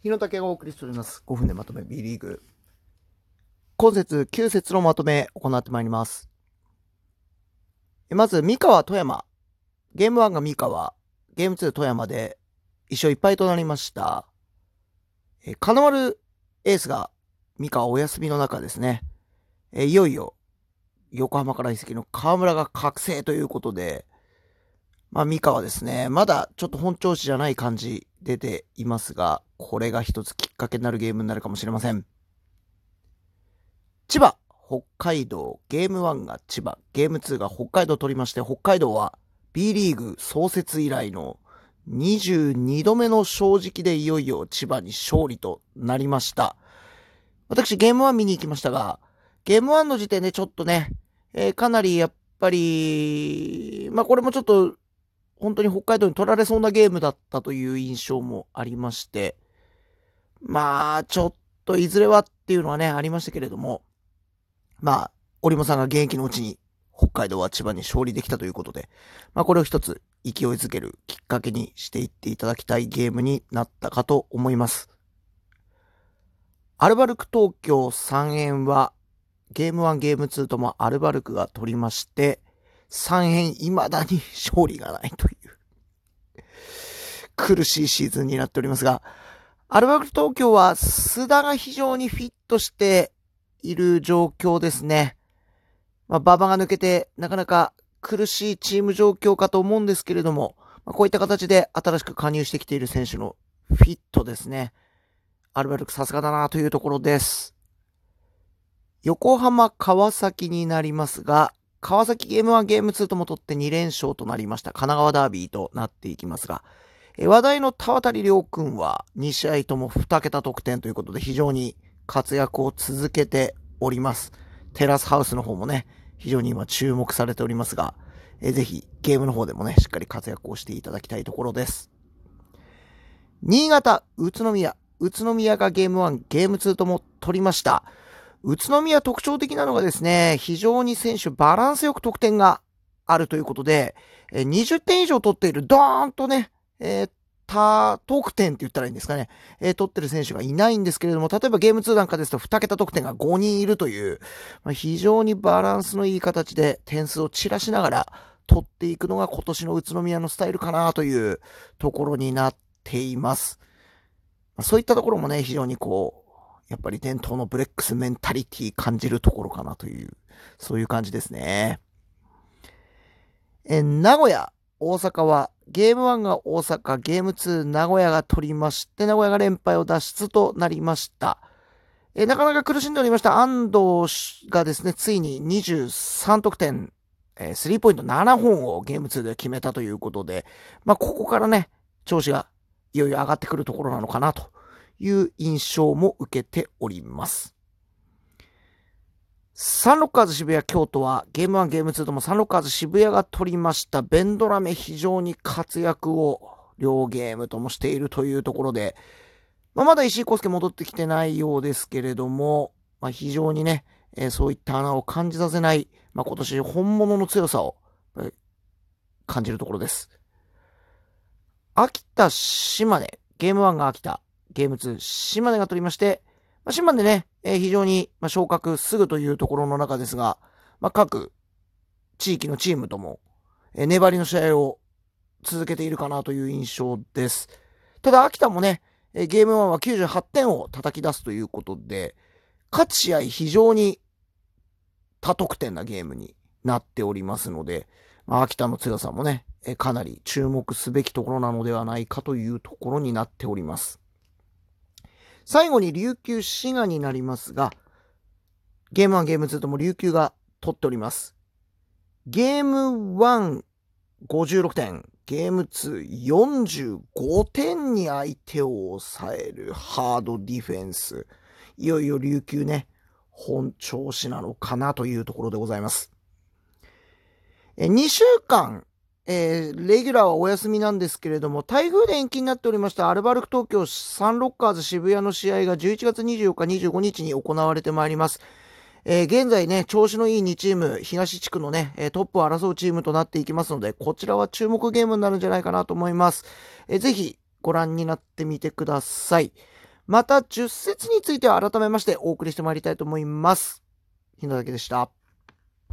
日野武がお送りしております。5分でまとめ B リーグ。今節9節のまとめ行ってまいります。まず、三河富山。ゲーム1が三河。ゲーム2富山で一勝いっぱいとなりました。え金丸エースが三河お休みの中ですね。えいよいよ横浜から移籍の河村が覚醒ということで、まあ、三河ですね。まだちょっと本調子じゃない感じ出ていますが、これが一つきっかけになるゲームになるかもしれません。千葉、北海道、ゲーム1が千葉、ゲーム2が北海道取りまして、北海道は B リーグ創設以来の22度目の正直でいよいよ千葉に勝利となりました。私ゲーム1見に行きましたが、ゲーム1の時点でちょっとね、えーかなりやっぱり、まあこれもちょっと本当に北海道に取られそうなゲームだったという印象もありまして、まあ、ちょっといずれはっていうのはね、ありましたけれども、まあ、織茂さんが現役のうちに北海道は千葉に勝利できたということで、まあこれを一つ勢いづけるきっかけにしていっていただきたいゲームになったかと思います。アルバルク東京3円は、ゲーム1、ゲーム2ともアルバルクが取りまして、3円未だに勝利がないという、苦しいシーズンになっておりますが、アルバルク東京は須田が非常にフィットしている状況ですね。まあ、馬場が抜けてなかなか苦しいチーム状況かと思うんですけれども、まあ、こういった形で新しく加入してきている選手のフィットですね。アルバルクさすがだなというところです。横浜、川崎になりますが、川崎ゲーム1、ゲーム2とも取って2連勝となりました。神奈川ダービーとなっていきますが、話題の田渡亮君は2試合とも2桁得点ということで非常に活躍を続けております。テラスハウスの方もね、非常に今注目されておりますが、えぜひゲームの方でもね、しっかり活躍をしていただきたいところです。新潟、宇都宮、宇都宮がゲーム1、ゲーム2とも取りました。宇都宮特徴的なのがですね、非常に選手バランスよく得点があるということで、20点以上取っている、ドーンとね、えー多得点って言ったらいいんですかね、えー取ってる選手がいないんですけれども、例えばゲーム2なんかですと2桁得点が5人いるという、まあ、非常にバランスのいい形で点数を散らしながら取っていくのが今年の宇都宮のスタイルかなというところになっています。まあそういったところもね、非常にこう、やっぱり伝統のブレックスメンタリティ感じるところかなという、そういう感じですね。え、名古屋、大阪は、ゲーム1が大阪、ゲーム2名古屋が取りまして、名古屋が連敗を脱出となりました。え、なかなか苦しんでおりました安藤がですね、ついに23得点、えースリーポイント7本をゲーム2で決めたということで、まあ、ここからね、調子がいよいよ上がってくるところなのかなという印象も受けております。サンロッカーズ渋谷京都はゲーム1ゲーム2ともサンロッカーズ渋谷が取りました。ベンドラメ非常に活躍を両ゲームともしているというところで、まあ、まだ石井康介戻ってきてないようですけれども、まあ、非常にね、えーそういった穴を感じさせない、まあ、今年本物の強さを、えー感じるところです。秋田、島根、ゲーム1が秋田、ゲーム2、島根が取りまして、まあ、島根ね、えー非常に、まあ、昇格すぐというところの中ですが、まあ、各地域のチームとも、えー粘りの試合を続けているかなという印象です。ただ、秋田もね、えーゲーム1は98点を叩き出すということで、勝つ試合非常に多得点なゲームになっておりますので、まあ、秋田の強さもね、えかなり注目すべきところなのではないかというところになっております。最後に琉球滋賀になりますが、ゲーム1、ゲーム2とも琉球が取っております。ゲーム1、56点、ゲーム2、45点に相手を抑えるハードディフェンス。いよいよ琉球ね、本調子なのかなというところでございます。え2週間、えーレギュラーはお休みなんですけれども、台風で延期になっておりましたアルバルク東京サンロッカーズ渋谷の試合が11月24日、25日に行われてまいります。えー現在ね、調子のいい2チーム、東地区のね、えトップを争うチームとなっていきますので、こちらは注目ゲームになるんじゃないかなと思います。えーぜひご覧になってみてください。また10節については改めましてお送りしてまいりたいと思います。日野だけでした。